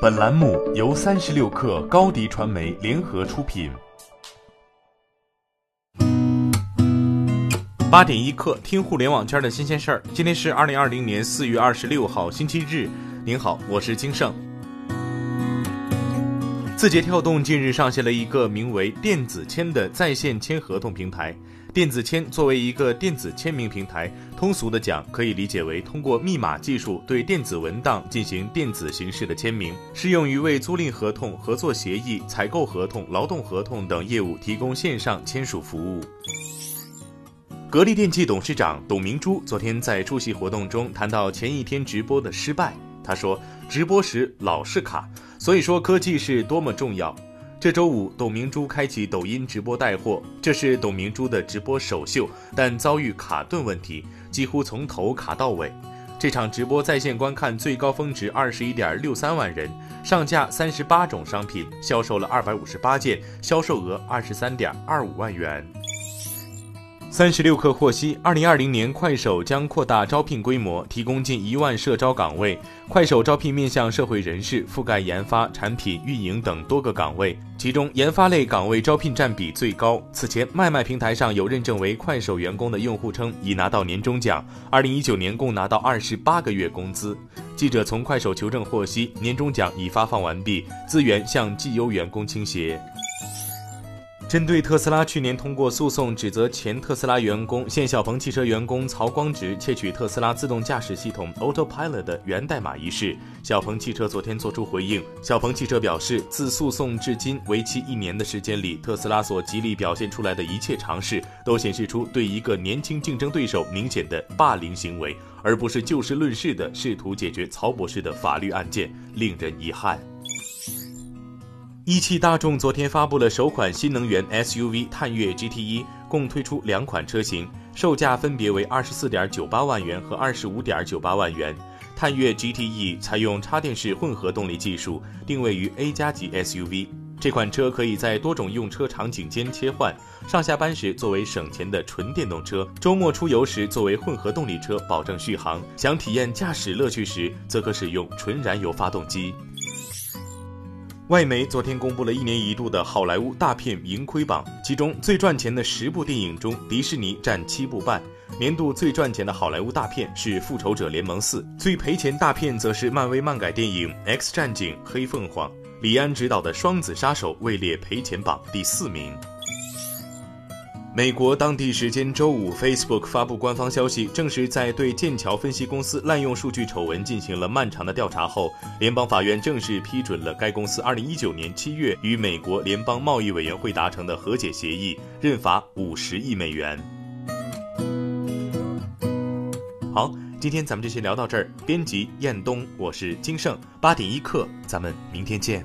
本栏目由三十六氪高低传媒联合出品。八点一刻，听互联网圈的新鲜事儿。今天是二零二零年四月二十六号，星期日。您好，我是金盛。字节跳动近日上线了一个名为“电子签”的在线签合同平台。电子签作为一个电子签名平台，通俗的讲，可以理解为通过密码技术对电子文档进行电子形式的签名，适用于为租赁合同、合作协议、采购合同、劳动合同等业务提供线上签署服务。格力电器董事长董明珠昨天在出席活动中谈到前一天直播的失败，他说：“直播时老是卡，所以说科技是多么重要。”这周五，董明珠开启抖音直播带货，这是董明珠的直播首秀，但遭遇卡顿问题，几乎从头卡到尾。这场直播在线观看最高峰值二十一点六三万人，上架三十八种商品，销售了二百五十八件，销售额二十三点二五万元。三十六氪获悉，二零二零年快手将扩大招聘规模，提供近一万社招岗位。快手招聘面向社会人士，覆盖研发、产品运营等多个岗位，其中研发类岗位招聘占比最高。此前，卖卖平台上有认证为快手员工的用户称已拿到年终奖，二零一九年共拿到二十八个月工资。记者从快手求证获悉，年终奖已发放完毕，资源向绩优员工倾斜。针对特斯拉去年通过诉讼指责前特斯拉员工现小鹏汽车员工曹光直窃取特斯拉自动驾驶系统 Autopilot 的源代码一事，小鹏汽车昨天作出回应。小鹏汽车表示，自诉讼至今为期一年的时间里，特斯拉所极力表现出来的一切尝试，都显示出对一个年轻竞争对手明显的霸凌行为，而不是就事论事的试图解决曹博士的法律案件，令人遗憾。一汽大众昨天发布了首款新能源 SUV 探岳 GT E，共推出两款车型，售价分别为二十四点九八万元和二十五点九八万元。探岳 GT E 采用插电式混合动力技术，定位于 A 加级 SUV。这款车可以在多种用车场景间切换，上下班时作为省钱的纯电动车，周末出游时作为混合动力车，保证续航。想体验驾驶乐趣时，则可使用纯燃油发动机。外媒昨天公布了一年一度的好莱坞大片盈亏榜，其中最赚钱的十部电影中，迪士尼占七部半。年度最赚钱的好莱坞大片是《复仇者联盟四》，最赔钱大片则是漫威漫改电影《X 战警：黑凤凰》。李安执导的《双子杀手》位列赔钱榜第四名。美国当地时间周五，Facebook 发布官方消息，证实在对剑桥分析公司滥用数据丑闻进行了漫长的调查后，联邦法院正式批准了该公司2019年7月与美国联邦贸易委员会达成的和解协议，认罚50亿美元。好，今天咱们就先聊到这儿。编辑：彦东，我是金盛，八点一刻，咱们明天见。